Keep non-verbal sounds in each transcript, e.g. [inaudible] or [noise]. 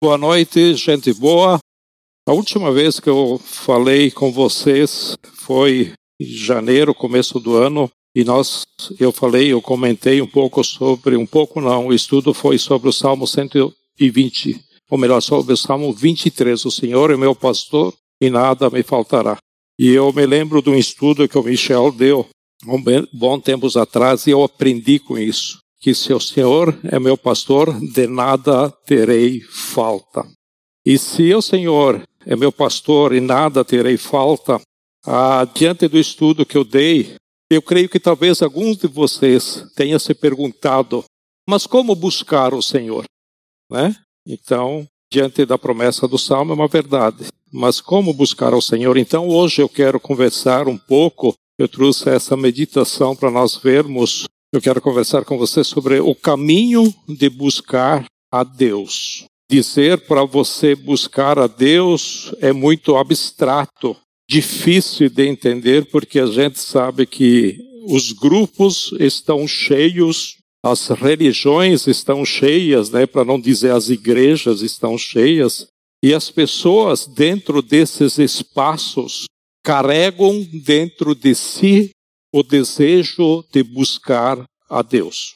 Boa noite, gente boa. A última vez que eu falei com vocês foi em janeiro, começo do ano, e nós, eu falei, eu comentei um pouco sobre, um pouco não, o estudo foi sobre o Salmo 120, ou melhor, sobre o Salmo 23, o Senhor é meu pastor e nada me faltará. E eu me lembro de um estudo que o Michel deu, um bom tempos atrás, e eu aprendi com isso que se o Senhor é meu pastor, de nada terei falta. E se o Senhor é meu pastor e nada terei falta, diante do estudo que eu dei, eu creio que talvez alguns de vocês tenham se perguntado, mas como buscar o Senhor? Né? Então, diante da promessa do Salmo, é uma verdade. Mas como buscar o Senhor? Então, hoje eu quero conversar um pouco. Eu trouxe essa meditação para nós vermos eu quero conversar com você sobre o caminho de buscar a Deus. Dizer para você buscar a Deus é muito abstrato, difícil de entender, porque a gente sabe que os grupos estão cheios, as religiões estão cheias, né, para não dizer as igrejas estão cheias, e as pessoas dentro desses espaços carregam dentro de si o desejo de buscar a Deus.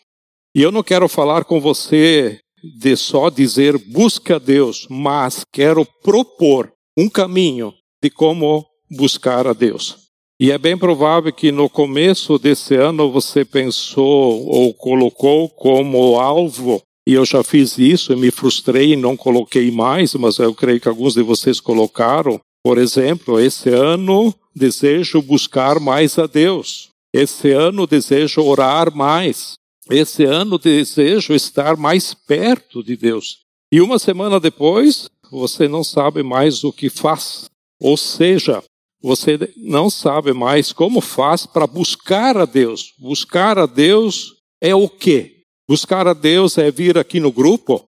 E eu não quero falar com você de só dizer busca a Deus, mas quero propor um caminho de como buscar a Deus. E é bem provável que no começo desse ano você pensou ou colocou como alvo, e eu já fiz isso e me frustrei e não coloquei mais, mas eu creio que alguns de vocês colocaram. Por exemplo, esse ano desejo buscar mais a Deus. Esse ano desejo orar mais. Esse ano desejo estar mais perto de Deus. E uma semana depois, você não sabe mais o que faz. Ou seja, você não sabe mais como faz para buscar a Deus. Buscar a Deus é o quê? Buscar a Deus é vir aqui no grupo?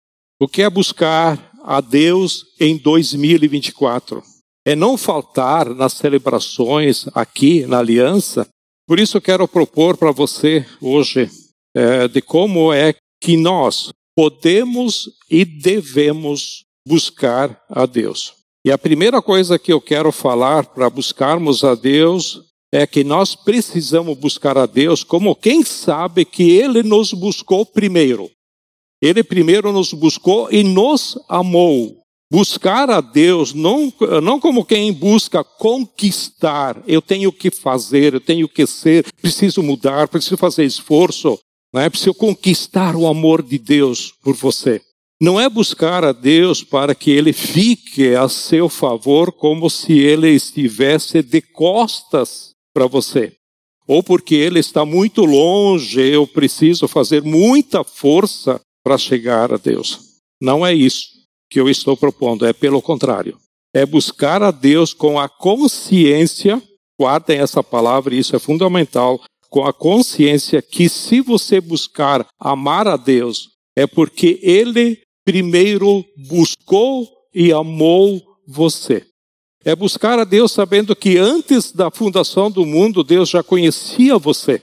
O que é buscar a Deus em 2024? É não faltar nas celebrações aqui na aliança. Por isso eu quero propor para você hoje é, de como é que nós podemos e devemos buscar a Deus. E a primeira coisa que eu quero falar para buscarmos a Deus é que nós precisamos buscar a Deus como quem sabe que Ele nos buscou primeiro. Ele primeiro nos buscou e nos amou. Buscar a Deus não, não como quem busca conquistar, eu tenho que fazer, eu tenho que ser, preciso mudar, preciso fazer esforço, não é preciso conquistar o amor de Deus por você. Não é buscar a Deus para que ele fique a seu favor como se ele estivesse de costas para você. Ou porque ele está muito longe, eu preciso fazer muita força para chegar a Deus. Não é isso que eu estou propondo, é pelo contrário. É buscar a Deus com a consciência, guardem essa palavra, isso é fundamental, com a consciência que se você buscar amar a Deus, é porque Ele primeiro buscou e amou você. É buscar a Deus sabendo que antes da fundação do mundo, Deus já conhecia você.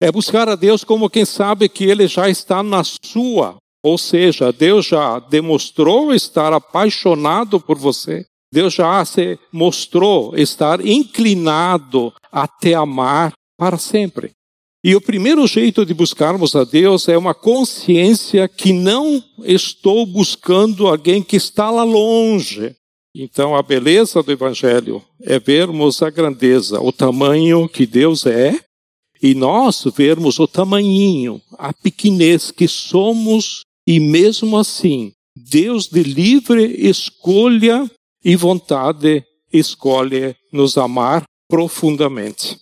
É buscar a Deus como quem sabe que Ele já está na sua ou seja, Deus já demonstrou estar apaixonado por você. Deus já se mostrou estar inclinado a te amar para sempre. E o primeiro jeito de buscarmos a Deus é uma consciência que não estou buscando alguém que está lá longe. Então, a beleza do Evangelho é vermos a grandeza, o tamanho que Deus é, e nós vermos o tamanhinho, a pequenez que somos e mesmo assim, Deus de livre escolha e vontade escolhe nos amar profundamente.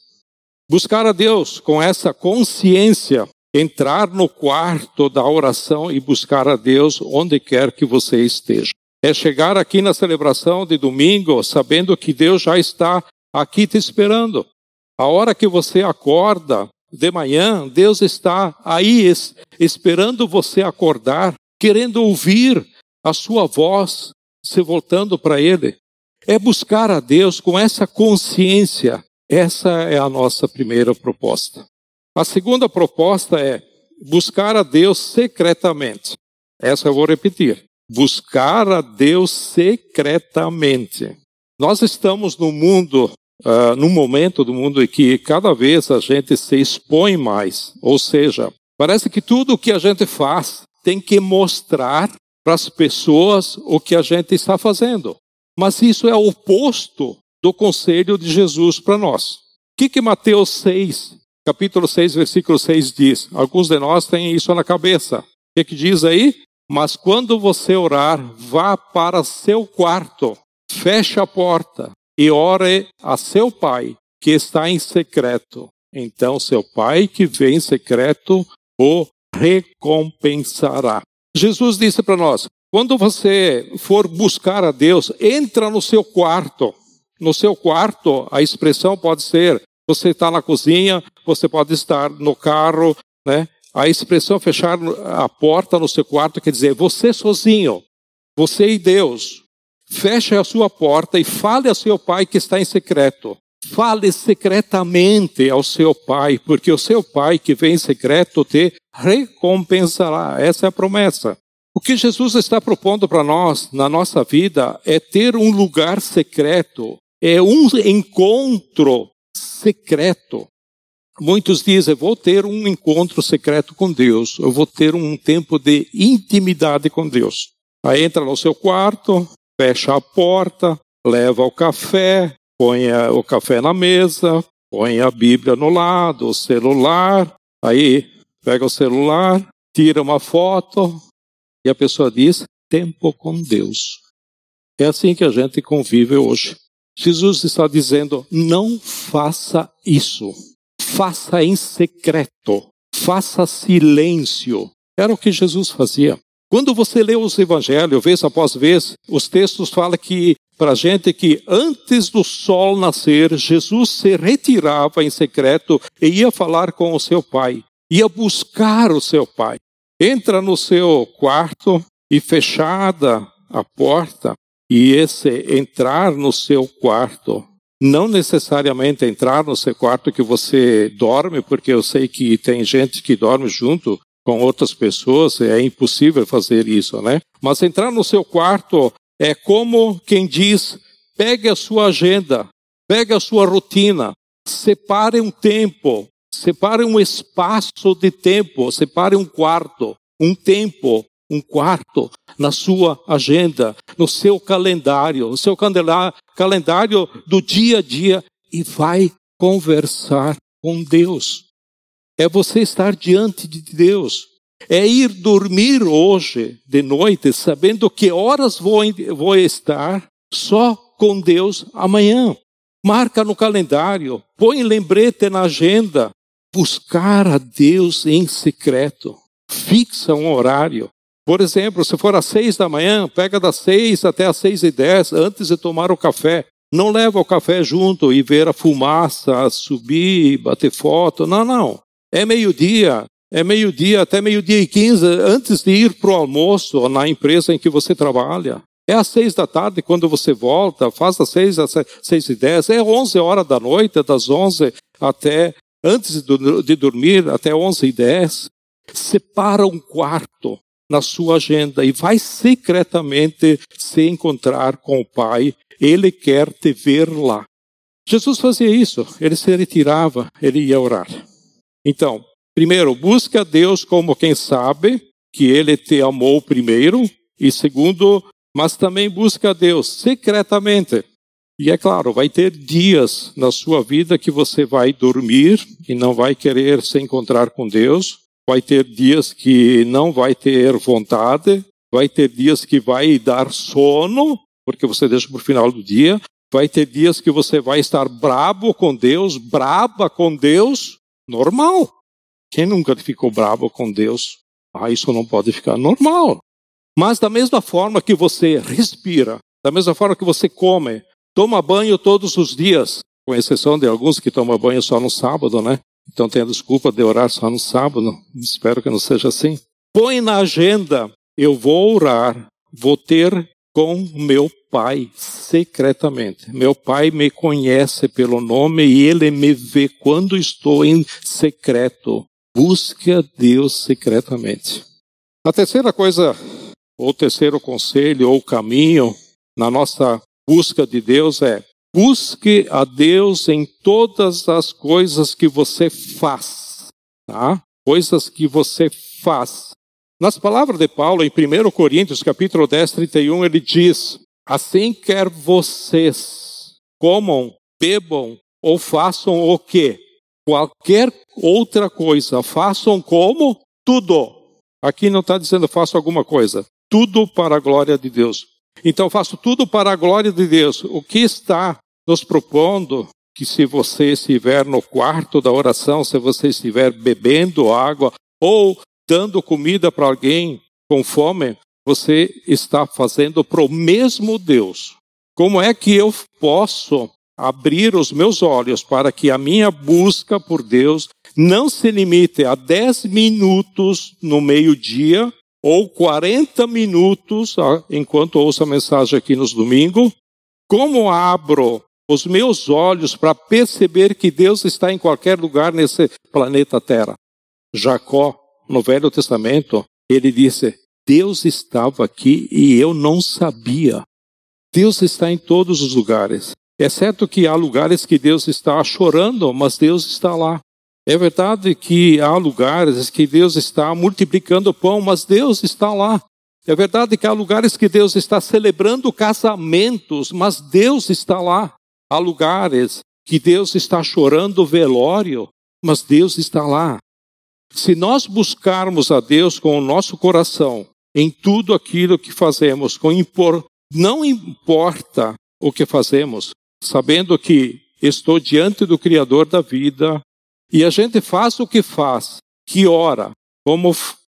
Buscar a Deus com essa consciência, entrar no quarto da oração e buscar a Deus onde quer que você esteja. É chegar aqui na celebração de domingo sabendo que Deus já está aqui te esperando. A hora que você acorda, de manhã, Deus está aí esperando você acordar, querendo ouvir a sua voz, se voltando para Ele. É buscar a Deus com essa consciência. Essa é a nossa primeira proposta. A segunda proposta é buscar a Deus secretamente. Essa eu vou repetir. buscar a Deus secretamente. Nós estamos no mundo, uh, num momento do mundo em que cada vez a gente se expõe mais. Ou seja, parece que tudo o que a gente faz tem que mostrar para as pessoas o que a gente está fazendo. Mas isso é o oposto do conselho de Jesus para nós. O que, que Mateus 6, capítulo 6, versículo 6 diz? Alguns de nós têm isso na cabeça. O que, que diz aí? Mas quando você orar, vá para seu quarto, feche a porta e ore a seu pai, que está em secreto. Então seu pai que vem em secreto o recompensará. Jesus disse para nós: quando você for buscar a Deus, entra no seu quarto. No seu quarto, a expressão pode ser: você está na cozinha, você pode estar no carro, né? A expressão fechar a porta no seu quarto quer dizer você sozinho, você e Deus. Feche a sua porta e fale ao seu pai que está em secreto. Fale secretamente ao seu pai, porque o seu pai que vem em secreto te recompensará. Essa é a promessa. O que Jesus está propondo para nós na nossa vida é ter um lugar secreto, é um encontro secreto. Muitos dizem, vou ter um encontro secreto com Deus, eu vou ter um tempo de intimidade com Deus. Aí entra no seu quarto, fecha a porta, leva o café, põe o café na mesa, põe a Bíblia no lado, o celular, aí pega o celular, tira uma foto, e a pessoa diz: tempo com Deus. É assim que a gente convive hoje. Jesus está dizendo: não faça isso. Faça em secreto. Faça silêncio. Era o que Jesus fazia. Quando você lê os evangelhos, vez após vez, os textos falam que para a gente que antes do sol nascer, Jesus se retirava em secreto e ia falar com o seu pai, ia buscar o seu pai. Entra no seu quarto e fechada a porta, e esse entrar no seu quarto, não necessariamente entrar no seu quarto que você dorme, porque eu sei que tem gente que dorme junto com outras pessoas, é impossível fazer isso, né? Mas entrar no seu quarto é como quem diz: pegue a sua agenda, pegue a sua rotina, separe um tempo, Separe um espaço de tempo, separe um quarto, um tempo, um quarto na sua agenda, no seu calendário, no seu calendário do dia a dia e vai conversar com Deus. É você estar diante de Deus. É ir dormir hoje de noite sabendo que horas vou, vou estar só com Deus amanhã. Marca no calendário, põe lembrete na agenda, buscar a Deus em secreto. Fixa um horário. Por exemplo, se for às seis da manhã, pega das seis até às seis e dez, antes de tomar o café. Não leva o café junto e ver a fumaça subir, bater foto. Não, não. É meio-dia, é meio-dia até meio-dia e quinze, antes de ir para o almoço na empresa em que você trabalha. É às seis da tarde quando você volta, faz das seis às seis e dez. É onze horas da noite, das onze até antes de dormir, até 11 e 10, separa um quarto na sua agenda e vai secretamente se encontrar com o Pai. Ele quer te ver lá. Jesus fazia isso, ele se retirava, ele ia orar. Então, primeiro, busca Deus como quem sabe que ele te amou primeiro, e segundo, mas também busca Deus secretamente. E é claro, vai ter dias na sua vida que você vai dormir e não vai querer se encontrar com Deus. Vai ter dias que não vai ter vontade. Vai ter dias que vai dar sono, porque você deixa para o final do dia. Vai ter dias que você vai estar brabo com Deus, braba com Deus. Normal. Quem nunca ficou brabo com Deus? Ah, isso não pode ficar normal. Mas da mesma forma que você respira, da mesma forma que você come, Toma banho todos os dias, com exceção de alguns que tomam banho só no sábado, né? Então tem a desculpa de orar só no sábado. Espero que não seja assim. Põe na agenda, eu vou orar, vou ter com meu pai secretamente. Meu pai me conhece pelo nome e ele me vê quando estou em secreto. Busque a Deus secretamente. A terceira coisa ou terceiro conselho, ou caminho na nossa busca de Deus é busque a Deus em todas as coisas que você faz, tá? Coisas que você faz. Nas palavras de Paulo, em 1 Coríntios, capítulo 10, 31, ele diz: Assim quer vocês comam, bebam ou façam o quê? Qualquer outra coisa, façam como? Tudo. Aqui não está dizendo faço alguma coisa. Tudo para a glória de Deus. Então faço tudo para a glória de Deus. O que está nos propondo que se você estiver no quarto da oração, se você estiver bebendo água ou dando comida para alguém com fome, você está fazendo para o mesmo Deus. Como é que eu posso abrir os meus olhos para que a minha busca por Deus não se limite a 10 minutos no meio-dia ou 40 minutos enquanto ouço a mensagem aqui nos domingos? Como abro os meus olhos para perceber que Deus está em qualquer lugar nesse planeta Terra? Jacó, no Velho Testamento, ele disse: Deus estava aqui e eu não sabia. Deus está em todos os lugares. É certo que há lugares que Deus está chorando, mas Deus está lá. É verdade que há lugares que Deus está multiplicando o pão, mas Deus está lá. É verdade que há lugares que Deus está celebrando casamentos, mas Deus está lá. Há lugares que Deus está chorando velório, mas Deus está lá. Se nós buscarmos a Deus com o nosso coração em tudo aquilo que fazemos, com impor, não importa o que fazemos, sabendo que estou diante do Criador da vida e a gente faz o que faz, que ora, como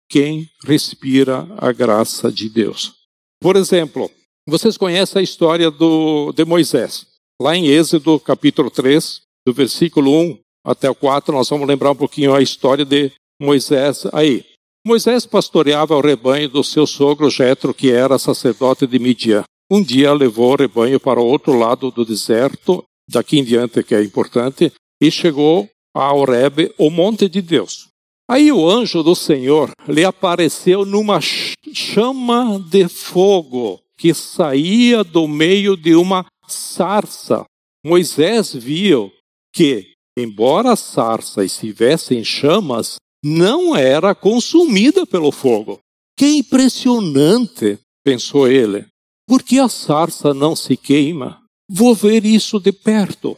quem respira a graça de Deus. Por exemplo, vocês conhecem a história do, de Moisés. Lá em Êxodo, capítulo 3, do versículo 1 até o 4, nós vamos lembrar um pouquinho a história de Moisés aí. Moisés pastoreava o rebanho do seu sogro Jetro, que era sacerdote de Midian. Um dia levou o rebanho para o outro lado do deserto, daqui em diante que é importante, e chegou a Horebe, o monte de Deus. Aí o anjo do Senhor lhe apareceu numa chama de fogo que saía do meio de uma sarça. Moisés viu que, embora a sarça estivesse em chamas, não era consumida pelo fogo. Que impressionante, pensou ele. Por que a sarça não se queima? Vou ver isso de perto.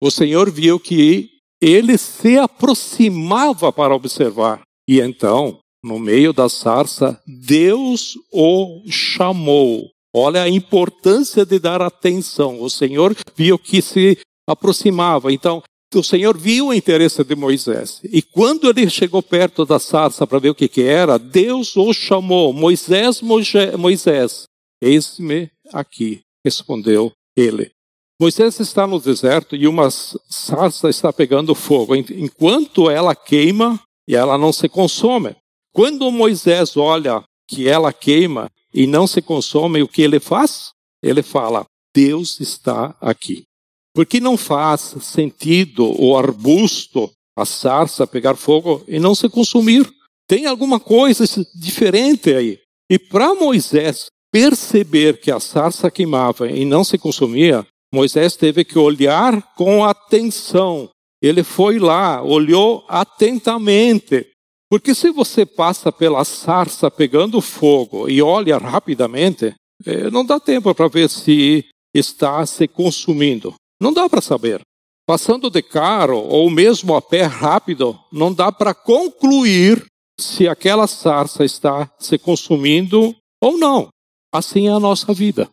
O Senhor viu que ele se aproximava para observar. E então, no meio da sarça, Deus o chamou. Olha a importância de dar atenção. O Senhor viu que se aproximava. Então, o Senhor viu o interesse de Moisés. E quando ele chegou perto da sarça para ver o que, que era, Deus o chamou: Moisés, Moisés. Eis-me aqui, respondeu ele. Moisés está no deserto e uma sarça está pegando fogo. Enquanto ela queima e ela não se consome. Quando Moisés olha que ela queima e não se consome, o que ele faz? Ele fala: Deus está aqui. Porque não faz sentido o arbusto, a sarça, pegar fogo e não se consumir. Tem alguma coisa diferente aí. E para Moisés perceber que a sarça queimava e não se consumia, Moisés teve que olhar com atenção. Ele foi lá, olhou atentamente. Porque se você passa pela sarça pegando fogo e olha rapidamente, eh, não dá tempo para ver se está se consumindo. Não dá para saber. Passando de carro ou mesmo a pé rápido, não dá para concluir se aquela sarça está se consumindo ou não. Assim é a nossa vida.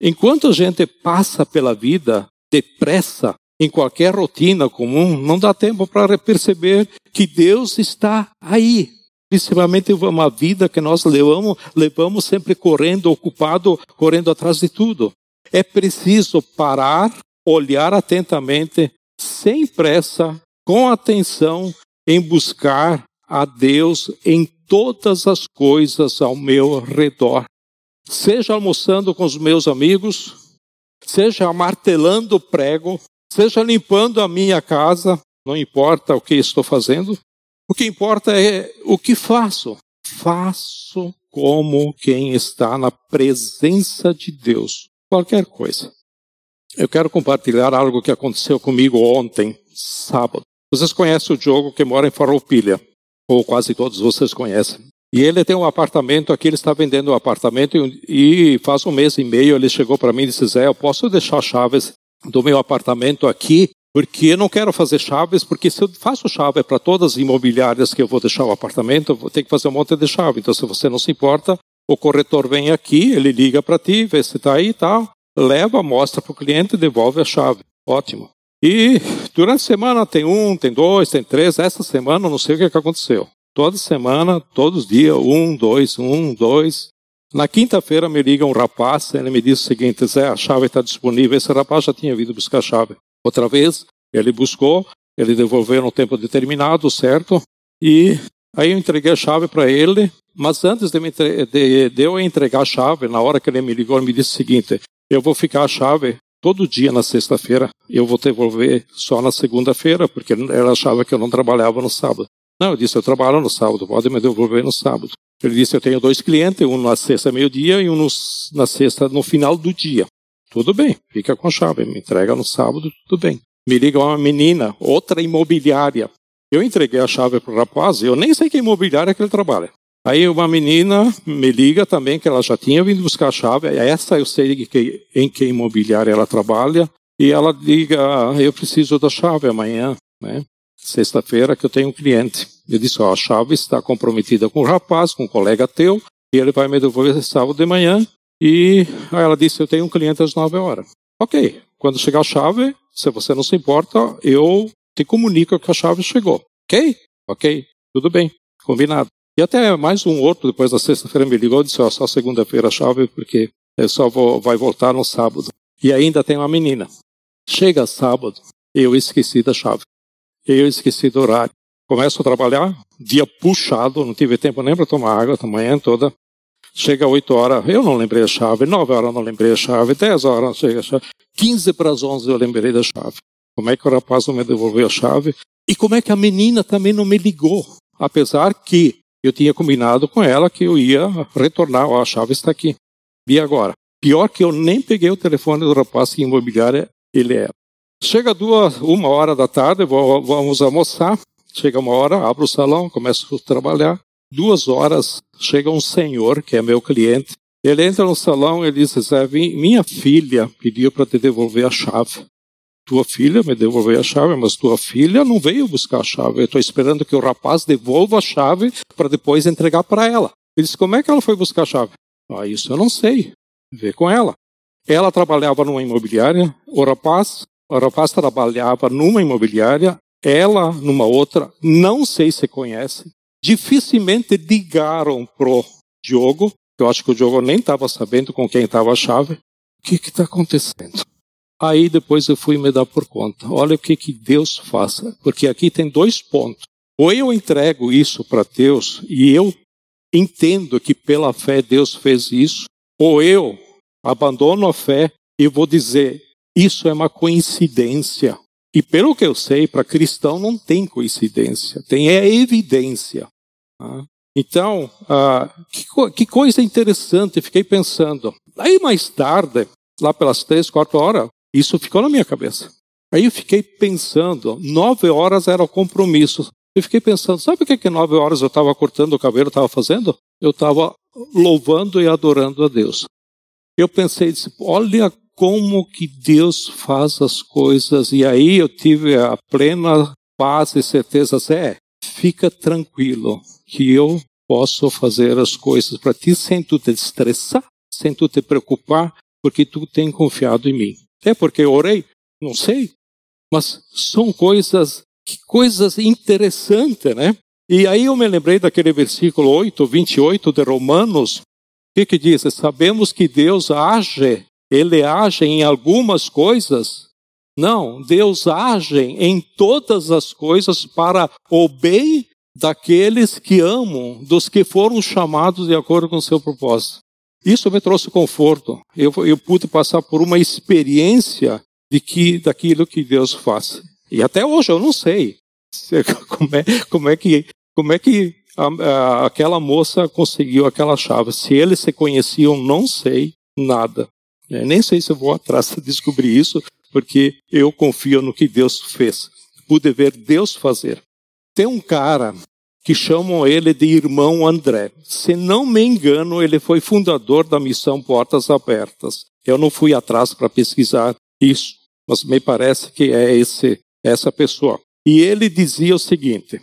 Enquanto a gente passa pela vida depressa, em qualquer rotina comum, não dá tempo para perceber que Deus está aí. Principalmente uma vida que nós levamos, levamos sempre correndo, ocupado, correndo atrás de tudo. É preciso parar, olhar atentamente, sem pressa, com atenção, em buscar a Deus em todas as coisas ao meu redor seja almoçando com os meus amigos, seja martelando prego, seja limpando a minha casa, não importa o que estou fazendo, o que importa é o que faço. Faço como quem está na presença de Deus. Qualquer coisa. Eu quero compartilhar algo que aconteceu comigo ontem, sábado. Vocês conhecem o Diogo que mora em Farroupilha, ou quase todos vocês conhecem. E ele tem um apartamento aqui, ele está vendendo um apartamento e faz um mês e meio ele chegou para mim e disse, Zé, eu posso deixar chaves do meu apartamento aqui porque eu não quero fazer chaves, porque se eu faço chave para todas as imobiliárias que eu vou deixar o apartamento, eu vou ter que fazer um monte de chave. Então, se você não se importa, o corretor vem aqui, ele liga para ti, vê se está aí e tal, leva, mostra para o cliente, devolve a chave. Ótimo. E durante a semana tem um, tem dois, tem três. Essa semana não sei o que, que aconteceu. Toda semana, todos os dias, um, dois, um, dois. Na quinta-feira me liga um rapaz, ele me diz o seguinte, Zé, a chave está disponível. Esse rapaz já tinha vindo buscar a chave. Outra vez, ele buscou, ele devolveu no tempo determinado, certo? E aí eu entreguei a chave para ele, mas antes de, de, de, eu entregar a chave, na hora que ele me ligou, ele me disse o seguinte: eu vou ficar a chave todo dia na sexta-feira, eu vou devolver só na segunda-feira, porque ela achava que eu não trabalhava no sábado. Não, eu disse: eu trabalho no sábado, pode me devolver no sábado. Ele disse: eu tenho dois clientes, um na sexta meio-dia e um no, na sexta no final do dia. Tudo bem, fica com a chave, me entrega no sábado, tudo bem. Me liga uma menina, outra imobiliária. Eu entreguei a chave para o rapaz, eu nem sei que imobiliária que ele trabalha. Aí uma menina me liga também que ela já tinha vindo buscar a chave. Essa eu sei que, em que imobiliária ela trabalha. E ela liga, ah, eu preciso da chave amanhã, né? Sexta-feira que eu tenho um cliente. Eu disse, a chave está comprometida com o rapaz, com um colega teu, e ele vai me devolver sábado de manhã. E aí ela disse: Eu tenho um cliente às 9 horas. Ok, quando chegar a chave, se você não se importa, eu te comunico que a chave chegou. Ok? Ok, tudo bem, combinado. E até mais um outro, depois da sexta-feira, me ligou e disse: oh, Só segunda-feira a chave, porque eu só vou vai voltar no sábado. E ainda tem uma menina. Chega sábado, eu esqueci da chave. Eu esqueci do horário. Começo a trabalhar, dia puxado, não tive tempo nem para tomar água, a manhã toda. Chega 8 horas, eu não lembrei a chave. 9 horas, não lembrei a chave. 10 horas, chega a chave. 15 para as 11 eu lembrei da chave. Como é que o rapaz não me devolveu a chave? E como é que a menina também não me ligou? Apesar que eu tinha combinado com ela que eu ia retornar, ó, a chave está aqui. E agora? Pior que eu nem peguei o telefone do rapaz que imobiliária ele era. Chega duas, uma hora da tarde, vamos almoçar. Chega uma hora, abro o salão, começo a trabalhar. Duas horas, chega um senhor, que é meu cliente. Ele entra no salão e diz: Zé, minha filha pediu para te devolver a chave. Tua filha me devolveu a chave, mas tua filha não veio buscar a chave. Eu estou esperando que o rapaz devolva a chave para depois entregar para ela. Ele disse: Como é que ela foi buscar a chave? Ah, isso eu não sei. Vê com ela. Ela trabalhava numa imobiliária, o rapaz, o rapaz trabalhava numa imobiliária, ela numa outra, não sei se conhece dificilmente ligaram pro Diogo, eu acho que o Diogo nem estava sabendo com quem estava a chave, o que está acontecendo? Aí depois eu fui me dar por conta. Olha o que, que Deus faça, porque aqui tem dois pontos. Ou eu entrego isso para Deus e eu entendo que pela fé Deus fez isso, ou eu abandono a fé e vou dizer isso é uma coincidência. E pelo que eu sei, para cristão não tem coincidência, tem é evidência. Ah, então, ah, que, que, coisa interessante, fiquei pensando. Aí mais tarde, lá pelas três, quatro horas, isso ficou na minha cabeça. Aí eu fiquei pensando, nove horas era o compromisso. Eu fiquei pensando, sabe o que que nove horas eu estava cortando o cabelo, estava fazendo? Eu estava louvando e adorando a Deus. Eu pensei, disse, olha como que Deus faz as coisas. E aí eu tive a plena paz e certeza, Zé, fica tranquilo que eu posso fazer as coisas para ti sem tu te estressar, sem tu te preocupar, porque tu tem confiado em mim. É porque orei? Não sei. Mas são coisas, que coisas interessantes, né? E aí eu me lembrei daquele versículo 8, 28 de Romanos, que, que diz? Sabemos que Deus age, Ele age em algumas coisas. Não, Deus age em todas as coisas para o bem daqueles que amam, dos que foram chamados de acordo com o seu propósito. Isso me trouxe conforto. Eu, eu pude passar por uma experiência de que daquilo que Deus faz. E até hoje eu não sei [laughs] como é, como é que como é que a, a, aquela moça conseguiu aquela chave. Se eles se conheciam, não sei nada. É, nem sei se eu vou atrás de descobrir isso, porque eu confio no que Deus fez. Pude ver Deus fazer. Tem um cara que chamam ele de irmão André. Se não me engano, ele foi fundador da missão Portas Abertas. Eu não fui atrás para pesquisar isso, mas me parece que é esse, essa pessoa. E ele dizia o seguinte: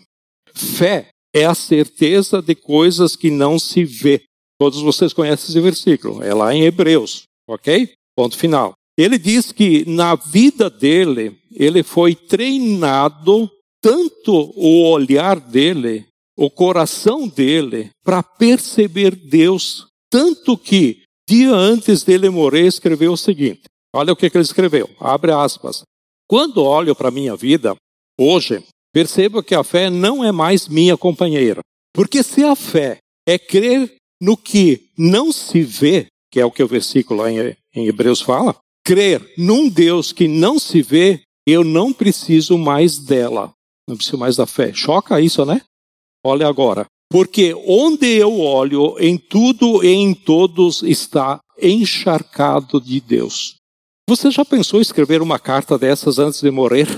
fé é a certeza de coisas que não se vê. Todos vocês conhecem esse versículo, é lá em Hebreus, ok? Ponto final. Ele diz que na vida dele, ele foi treinado tanto o olhar dele o coração dele para perceber Deus, tanto que, dia antes dele morrer, escreveu o seguinte: olha o que, ele escreveu, abre aspas. Quando olho para a minha vida, hoje, percebo que a fé não é mais minha companheira. Porque se a fé é crer no que não se vê, que é o que o versículo em Hebreus fala, crer num Deus que não se vê, eu não preciso mais dela. Não preciso mais da fé. Choca isso, né? Olha agora. Porque onde eu olho, em tudo e em todos está encharcado de Deus. Você já pensou em escrever uma carta dessas antes de morrer?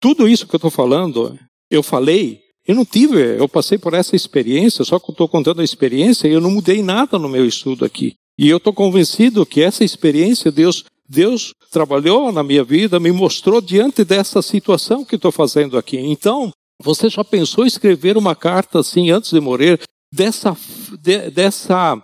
Tudo isso que eu estou falando, eu falei, eu não tive, eu passei por essa experiência, só que eu estou contando a experiência e eu não mudei nada no meu estudo aqui. E eu estou convencido que essa experiência, Deus, Deus trabalhou na minha vida, me mostrou diante dessa situação que estou fazendo aqui. Então, você já pensou escrever uma carta assim antes de morrer, dessa, de, dessa,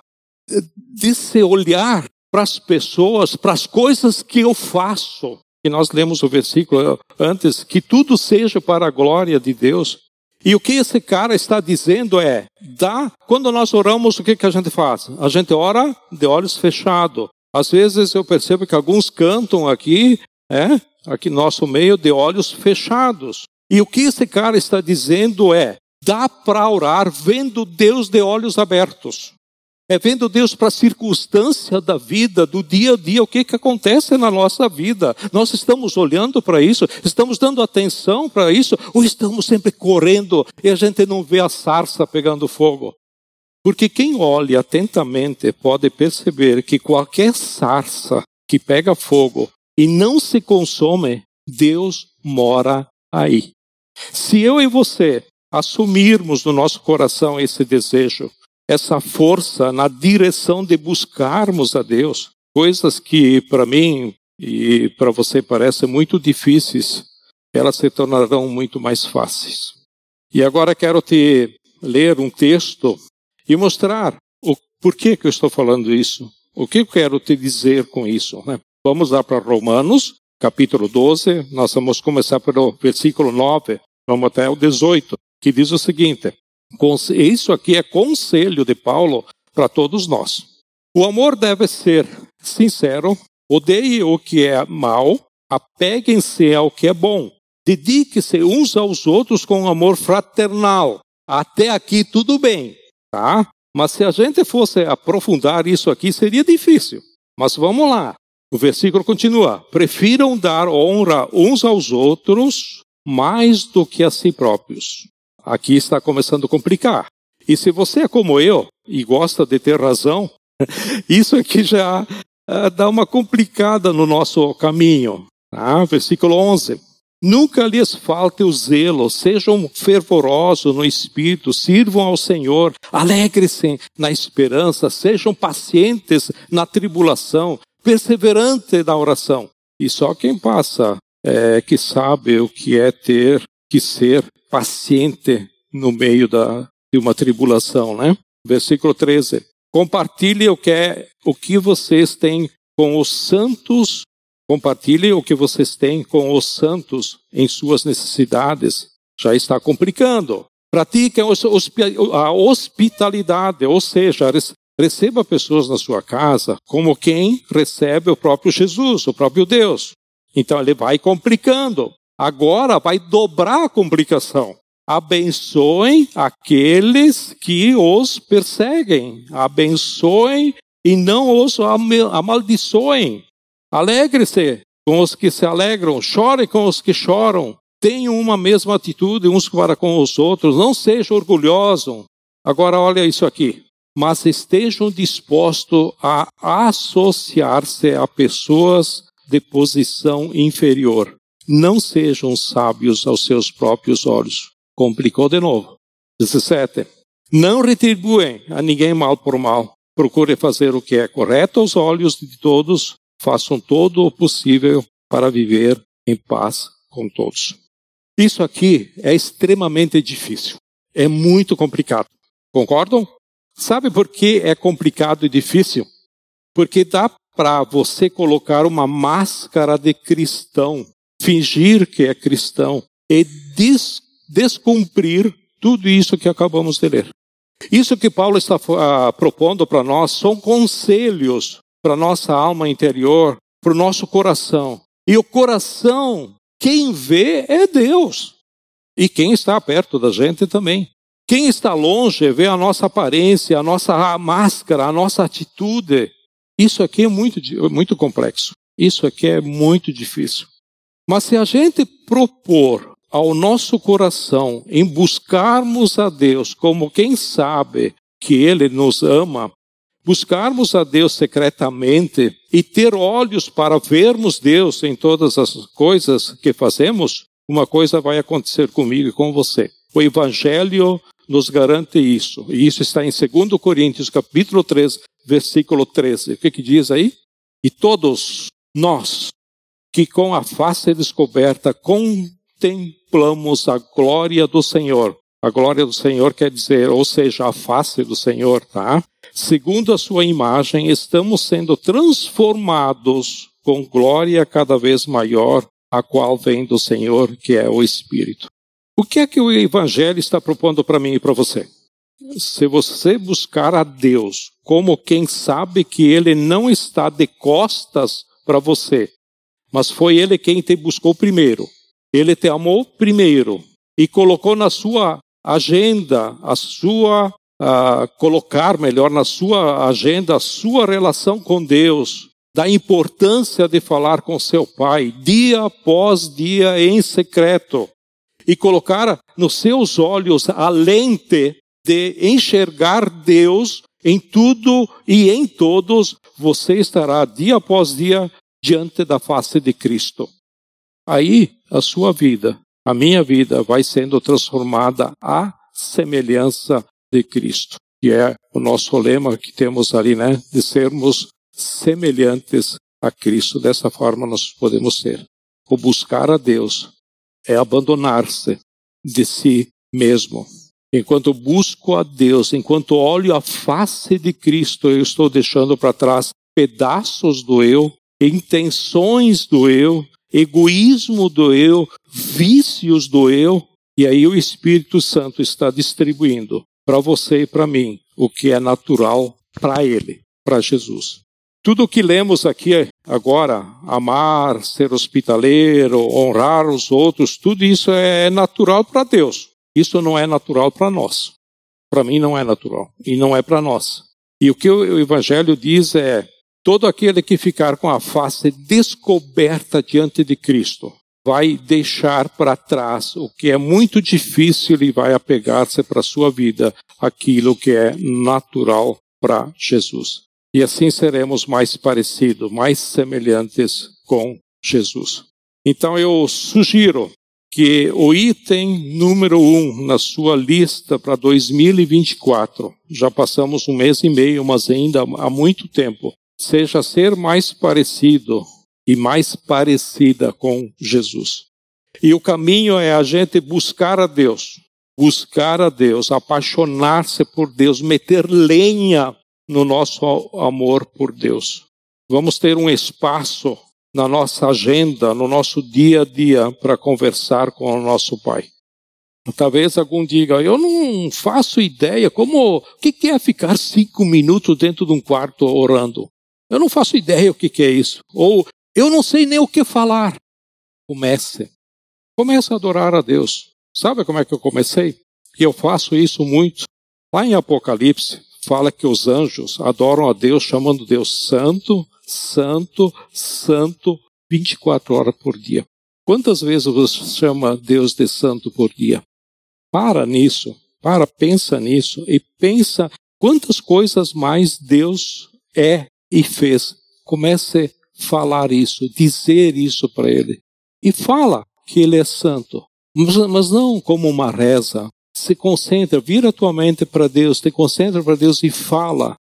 desse olhar para as pessoas, para as coisas que eu faço? E nós lemos o versículo antes, que tudo seja para a glória de Deus. E o que esse cara está dizendo é: dá, quando nós oramos, o que, que a gente faz? A gente ora de olhos fechados. Às vezes eu percebo que alguns cantam aqui, é, aqui no nosso meio, de olhos fechados. E o que esse cara está dizendo é: dá para orar vendo Deus de olhos abertos. É vendo Deus para a circunstância da vida, do dia a dia, o que, que acontece na nossa vida. Nós estamos olhando para isso, estamos dando atenção para isso, ou estamos sempre correndo e a gente não vê a sarça pegando fogo? Porque quem olha atentamente pode perceber que qualquer sarça que pega fogo e não se consome, Deus mora aí. Se eu e você assumirmos no nosso coração esse desejo, essa força na direção de buscarmos a Deus, coisas que para mim e para você parecem muito difíceis, elas se tornarão muito mais fáceis. E agora quero te ler um texto e mostrar o porquê que eu estou falando isso. O que eu quero te dizer com isso? Né? Vamos lá para Romanos, capítulo 12, nós vamos começar pelo versículo 9, vamos até o 18, que diz o seguinte: Isso aqui é conselho de Paulo para todos nós. O amor deve ser sincero, odeie o que é mal, apeguem-se ao que é bom, dedique-se uns aos outros com amor fraternal. Até aqui tudo bem, tá? Mas se a gente fosse aprofundar isso aqui, seria difícil. Mas vamos lá. O versículo continua: prefiram dar honra uns aos outros mais do que a si próprios. Aqui está começando a complicar. E se você é como eu e gosta de ter razão, [laughs] isso aqui já uh, dá uma complicada no nosso caminho. Tá? Versículo 11. Nunca lhes falte o zelo, sejam fervorosos no espírito, sirvam ao Senhor, alegre-se na esperança, sejam pacientes na tribulação, perseverante na oração. E só quem passa é que sabe o que é ter que ser paciente no meio da, de uma tribulação, né? Versículo 13. Compartilhe o que é o que vocês têm com os santos, compartilhe o que vocês têm com os santos em suas necessidades. Já está complicando. Pratiquem a hospitalidade, ou seja, Receba pessoas na sua casa como quem recebe o próprio Jesus, o próprio Deus. Então ele vai complicando. Agora vai dobrar a complicação. Abençoem aqueles que os perseguem. Abençoem e não os amaldiçoem. Alegre-se com os que se alegram. Chore com os que choram. Tenham uma mesma atitude uns para com os outros. Não sejam orgulhosos Agora olha isso aqui. Mas estejam dispostos a associar-se a pessoas de posição inferior. Não sejam sábios aos seus próprios olhos. Complicou de novo. 17. Não retribuem a ninguém mal por mal. Procure fazer o que é correto aos olhos de todos. Façam todo o possível para viver em paz com todos. Isso aqui é extremamente difícil. É muito complicado. Concordam? Sabe por que é complicado e difícil? Porque dá para você colocar uma máscara de cristão, fingir que é cristão e des descumprir tudo isso que acabamos de ler. Isso que Paulo está uh, propondo para nós são conselhos para nossa alma interior, para o nosso coração. E o coração, quem vê é Deus. E quem está perto da gente também. Quem está longe vê a nossa aparência, a nossa máscara, a nossa atitude. Isso aqui é muito, muito complexo. Isso aqui é muito difícil. Mas se a gente propor ao nosso coração em buscarmos a Deus como quem sabe que Ele nos ama, buscarmos a Deus secretamente e ter olhos para vermos Deus em todas as coisas que fazemos, uma coisa vai acontecer comigo e com você. O Evangelho nos garante isso. E isso está em 2 Coríntios, capítulo 3, versículo 13. O que, que diz aí? E todos nós que com a face descoberta contemplamos a glória do Senhor. A glória do Senhor quer dizer, ou seja, a face do Senhor, tá? Segundo a sua imagem, estamos sendo transformados com glória cada vez maior, a qual vem do Senhor, que é o Espírito. O que é que o Evangelho está propondo para mim e para você? Se você buscar a Deus como quem sabe que Ele não está de costas para você, mas foi Ele quem te buscou primeiro, Ele te amou primeiro e colocou na sua agenda a sua uh, colocar melhor na sua agenda a sua relação com Deus, da importância de falar com seu Pai dia após dia em secreto e colocar nos seus olhos a lente de enxergar Deus em tudo e em todos, você estará dia após dia diante da face de Cristo. Aí a sua vida, a minha vida, vai sendo transformada à semelhança de Cristo, que é o nosso lema que temos ali, né? De sermos semelhantes a Cristo. Dessa forma nós podemos ser. O buscar a Deus é abandonar-se de si mesmo. Enquanto busco a Deus, enquanto olho a face de Cristo, eu estou deixando para trás pedaços do eu, intenções do eu, egoísmo do eu, vícios do eu, e aí o Espírito Santo está distribuindo para você e para mim o que é natural para Ele, para Jesus. Tudo o que lemos aqui agora, amar, ser hospitaleiro, honrar os outros, tudo isso é natural para Deus. Isso não é natural para nós. Para mim não é natural e não é para nós. E o que o Evangelho diz é: todo aquele que ficar com a face descoberta diante de Cristo vai deixar para trás o que é muito difícil e vai apegar-se para a sua vida aquilo que é natural para Jesus e assim seremos mais parecidos, mais semelhantes com Jesus. Então eu sugiro que o item número um na sua lista para 2024, já passamos um mês e meio, mas ainda há muito tempo, seja ser mais parecido e mais parecida com Jesus. E o caminho é a gente buscar a Deus, buscar a Deus, apaixonar-se por Deus, meter lenha no nosso amor por Deus. Vamos ter um espaço na nossa agenda, no nosso dia a dia, para conversar com o nosso Pai. Talvez algum diga, eu não faço ideia como, o que é ficar cinco minutos dentro de um quarto orando? Eu não faço ideia o que é isso. Ou eu não sei nem o que falar. Comece. Comece a adorar a Deus. Sabe como é que eu comecei? E eu faço isso muito. Lá em Apocalipse, fala que os anjos adoram a Deus chamando Deus santo, santo, santo 24 horas por dia. Quantas vezes você chama Deus de santo por dia? Para nisso, Para, pensa nisso e pensa quantas coisas mais Deus é e fez. Comece a falar isso, dizer isso para Ele. E fala que Ele é santo, mas, mas não como uma reza. Se concentra, vira tua mente para Deus, te concentra para Deus e fala.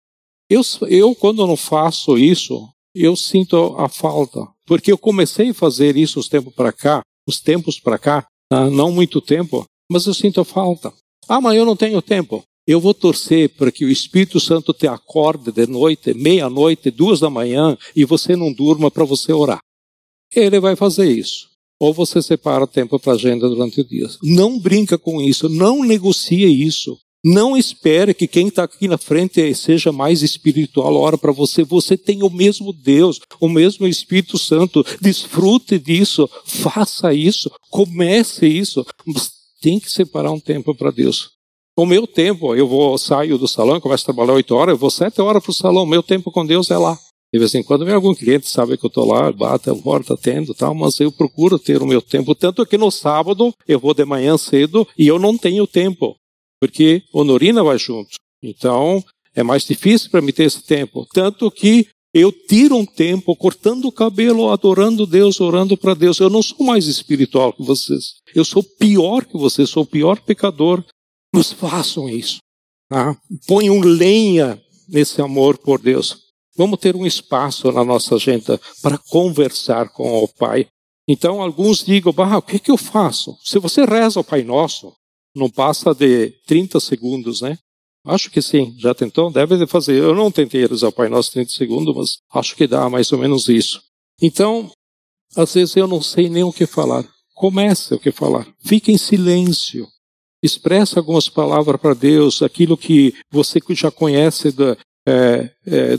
Eu, eu, quando não faço isso, eu sinto a falta. Porque eu comecei a fazer isso os tempos para cá, os tempos para cá, não muito tempo, mas eu sinto a falta. Ah, mas eu não tenho tempo. Eu vou torcer para que o Espírito Santo te acorde de noite, meia-noite, duas da manhã, e você não durma para você orar. Ele vai fazer isso. Ou você separa tempo para a agenda durante o dia. Não brinca com isso, não negocie isso. Não espere que quem está aqui na frente seja mais espiritual. Ora para você, você tem o mesmo Deus, o mesmo Espírito Santo. Desfrute disso, faça isso, comece isso. Mas tem que separar um tempo para Deus. O meu tempo, eu vou saio do salão, começo a trabalhar oito horas, eu vou sete horas para o salão. Meu tempo com Deus é lá. De vez em quando vem algum cliente, sabe que eu estou lá, bate a porta, atendo tal, mas eu procuro ter o meu tempo. Tanto que no sábado eu vou de manhã cedo e eu não tenho tempo porque Honorina vai junto. Então, é mais difícil para mim ter esse tempo. Tanto que eu tiro um tempo cortando o cabelo, adorando Deus, orando para Deus. Eu não sou mais espiritual que vocês. Eu sou pior que vocês, sou o pior pecador. Mas façam isso. Tá? Ponham lenha nesse amor por Deus. Vamos ter um espaço na nossa agenda para conversar com o Pai. Então, alguns digam, bah, o que, é que eu faço? Se você reza o Pai Nosso, não passa de 30 segundos, né? Acho que sim. Já tentou? Deve fazer. Eu não tentei rezar o Pai Nosso 30 segundos, mas acho que dá mais ou menos isso. Então, às vezes eu não sei nem o que falar. Comece o que falar. Fique em silêncio. Expressa algumas palavras para Deus, aquilo que você já conhece da, é, é,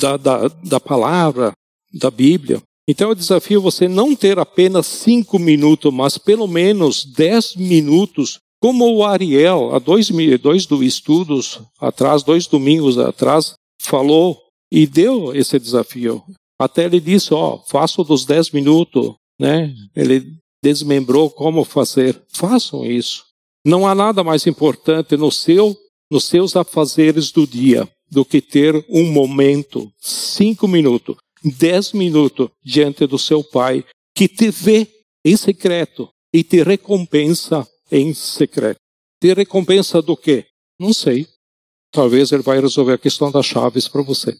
da, da, da palavra, da Bíblia. Então eu desafio você não ter apenas cinco minutos, mas pelo menos dez minutos, como o Ariel, há dois, dois estudos atrás, dois domingos atrás, falou e deu esse desafio. Até ele disse, ó, oh, faço dos dez minutos, né? Ele desmembrou como fazer. Façam isso. Não há nada mais importante no seu, nos seus afazeres do dia do que ter um momento, cinco minutos, dez minutos diante do seu Pai, que te vê em secreto e te recompensa em secreto. Te recompensa do quê? Não sei. Talvez ele vai resolver a questão das chaves para você.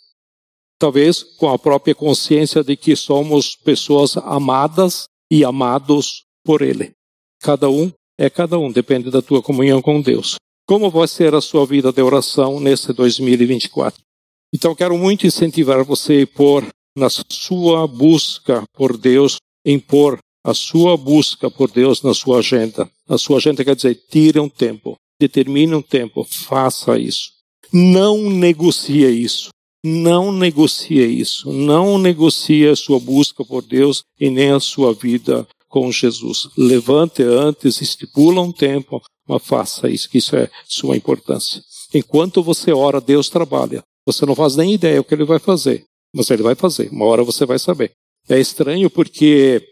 Talvez com a própria consciência de que somos pessoas amadas e amados por Ele. Cada um é cada um, depende da tua comunhão com Deus. Como vai ser a sua vida de oração nesse 2024? Então, quero muito incentivar você por na sua busca por Deus, impor a sua busca por Deus na sua agenda. A sua agenda quer dizer, tire um tempo, determine um tempo, faça isso. Não negocie isso. Não negocie isso. Não negocie a sua busca por Deus e nem a sua vida com Jesus. Levante antes, estipula um tempo, mas faça isso, que isso é sua importância. Enquanto você ora, Deus trabalha. Você não faz nem ideia o que ele vai fazer. Mas ele vai fazer, uma hora você vai saber. É estranho porque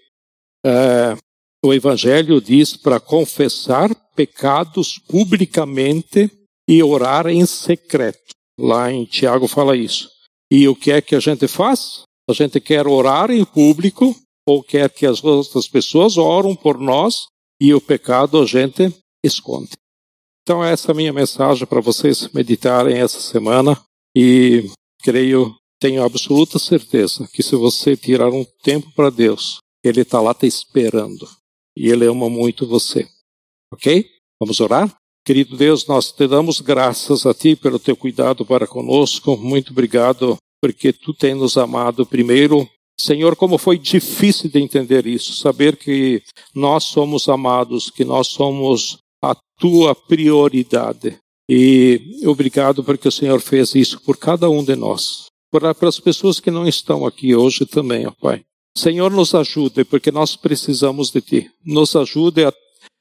é, o Evangelho diz para confessar pecados publicamente e orar em secreto. Lá em Tiago fala isso. E o que é que a gente faz? A gente quer orar em público ou quer que as outras pessoas oram por nós e o pecado a gente esconde. Então essa é a minha mensagem para vocês meditarem essa semana e creio tenho absoluta certeza que se você tirar um tempo para Deus, Ele está lá te esperando. E Ele ama muito você. Ok? Vamos orar? Querido Deus, nós te damos graças a Ti pelo Teu cuidado para conosco. Muito obrigado, porque Tu tens nos amado primeiro. Senhor, como foi difícil de entender isso, saber que nós somos amados, que nós somos a Tua prioridade. E obrigado porque o Senhor fez isso por cada um de nós para, para as pessoas que não estão aqui hoje também, ó Pai. Senhor, nos ajude, porque nós precisamos de Ti. Nos ajude a,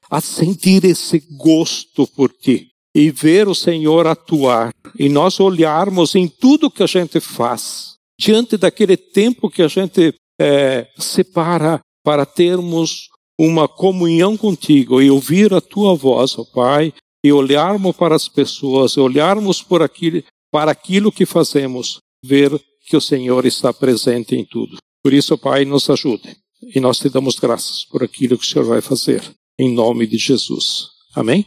a sentir esse gosto por Ti e ver o Senhor atuar e nós olharmos em tudo que a gente faz, diante daquele tempo que a gente é, separa para termos uma comunhão contigo e ouvir a tua voz, ó Pai, e olharmos para as pessoas, olharmos por aquilo, para aquilo que fazemos, ver que o Senhor está presente em tudo. Por isso, Pai, nos ajude. E nós te damos graças por aquilo que o Senhor vai fazer. Em nome de Jesus. Amém?